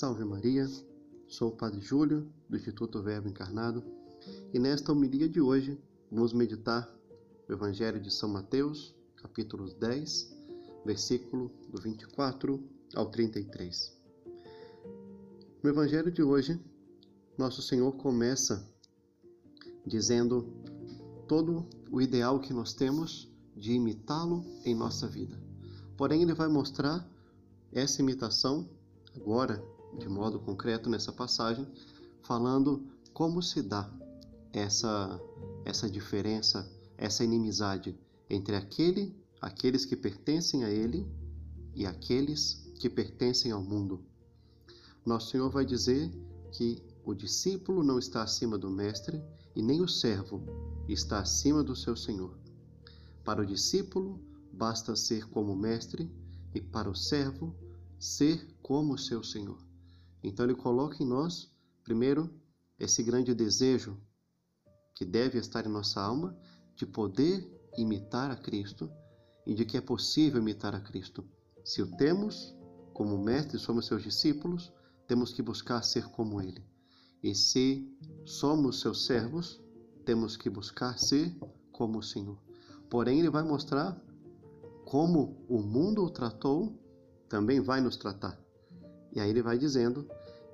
Salve Maria, sou o Padre Júlio, do Instituto Verbo Encarnado, e nesta homilia de hoje vamos meditar o Evangelho de São Mateus, capítulo 10, versículo do 24 ao 33. No Evangelho de hoje, nosso Senhor começa dizendo todo o ideal que nós temos de imitá-lo em nossa vida. Porém, ele vai mostrar essa imitação agora, de modo concreto nessa passagem, falando como se dá essa essa diferença, essa inimizade entre aquele, aqueles que pertencem a ele e aqueles que pertencem ao mundo. Nosso Senhor vai dizer que o discípulo não está acima do mestre e nem o servo está acima do seu senhor. Para o discípulo basta ser como o mestre e para o servo ser como o seu senhor. Então ele coloca em nós, primeiro, esse grande desejo que deve estar em nossa alma de poder imitar a Cristo e de que é possível imitar a Cristo. Se o temos como mestre, somos seus discípulos, temos que buscar ser como Ele. E se somos seus servos, temos que buscar ser como o Senhor. Porém, Ele vai mostrar como o mundo o tratou, também vai nos tratar. E aí ele vai dizendo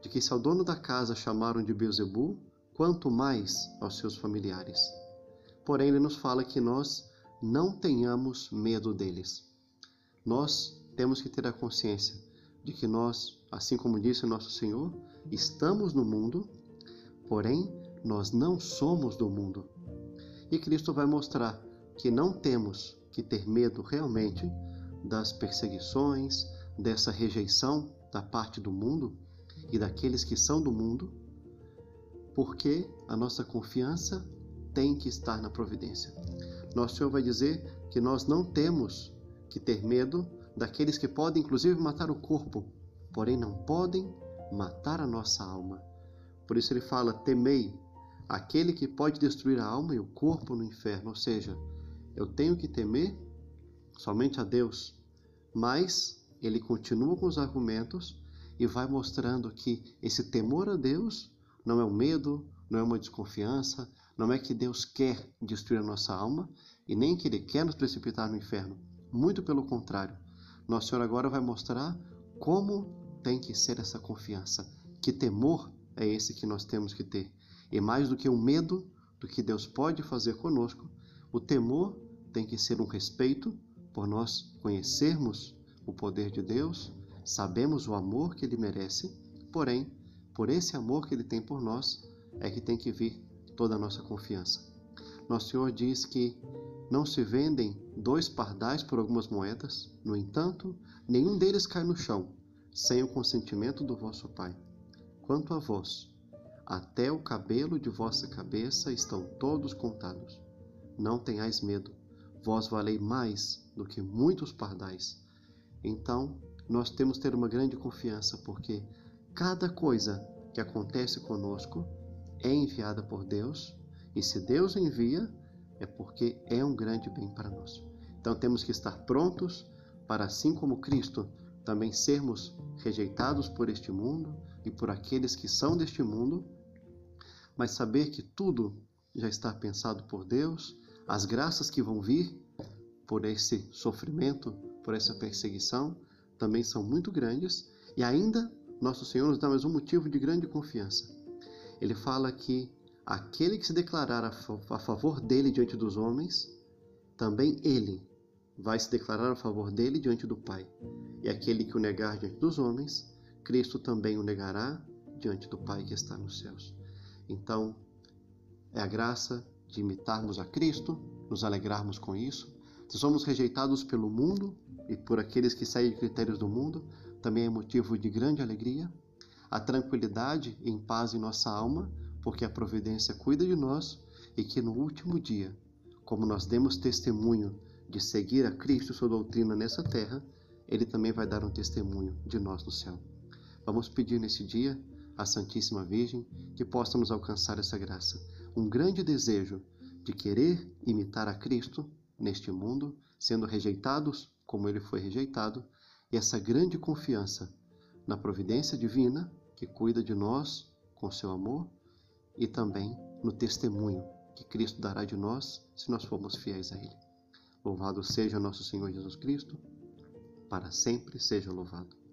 de que se ao dono da casa chamaram de Beuzebu, quanto mais aos seus familiares. Porém, ele nos fala que nós não tenhamos medo deles. Nós temos que ter a consciência de que nós, assim como disse nosso Senhor, estamos no mundo, porém nós não somos do mundo. E Cristo vai mostrar que não temos que ter medo realmente das perseguições, dessa rejeição da parte do mundo e daqueles que são do mundo, porque a nossa confiança tem que estar na providência. Nosso Senhor vai dizer que nós não temos que ter medo daqueles que podem inclusive matar o corpo, porém não podem matar a nossa alma. Por isso ele fala: temei aquele que pode destruir a alma e o corpo no inferno. Ou seja, eu tenho que temer somente a Deus, mas ele continua com os argumentos e vai mostrando que esse temor a Deus não é um medo, não é uma desconfiança, não é que Deus quer destruir a nossa alma e nem que Ele quer nos precipitar no inferno. Muito pelo contrário. Nosso Senhor agora vai mostrar como tem que ser essa confiança. Que temor é esse que nós temos que ter. E mais do que um medo do que Deus pode fazer conosco, o temor tem que ser um respeito por nós conhecermos o poder de Deus, sabemos o amor que Ele merece, porém, por esse amor que Ele tem por nós, é que tem que vir toda a nossa confiança. Nosso Senhor diz que não se vendem dois pardais por algumas moedas, no entanto, nenhum deles cai no chão, sem o consentimento do vosso Pai. Quanto a vós, até o cabelo de vossa cabeça estão todos contados. Não tenhais medo, vós valei mais do que muitos pardais. Então, nós temos que ter uma grande confiança, porque cada coisa que acontece conosco é enviada por Deus, e se Deus envia, é porque é um grande bem para nós. Então temos que estar prontos para, assim como Cristo, também sermos rejeitados por este mundo e por aqueles que são deste mundo, mas saber que tudo já está pensado por Deus, as graças que vão vir por esse sofrimento, por essa perseguição, também são muito grandes e ainda nosso Senhor nos dá mais um motivo de grande confiança. Ele fala que Aquele que se declarar a favor dele diante dos homens, também ele vai se declarar a favor dele diante do Pai. E aquele que o negar diante dos homens, Cristo também o negará diante do Pai que está nos céus. Então, é a graça de imitarmos a Cristo, nos alegrarmos com isso. Se somos rejeitados pelo mundo e por aqueles que saem de critérios do mundo, também é motivo de grande alegria. A tranquilidade e paz em nossa alma porque a providência cuida de nós e que no último dia, como nós demos testemunho de seguir a Cristo sua doutrina nessa terra, ele também vai dar um testemunho de nós no céu. Vamos pedir nesse dia à Santíssima Virgem que possa nos alcançar essa graça, um grande desejo de querer imitar a Cristo neste mundo, sendo rejeitados como ele foi rejeitado, e essa grande confiança na providência divina que cuida de nós com seu amor e também no testemunho que Cristo dará de nós se nós formos fiéis a Ele. Louvado seja nosso Senhor Jesus Cristo, para sempre seja louvado.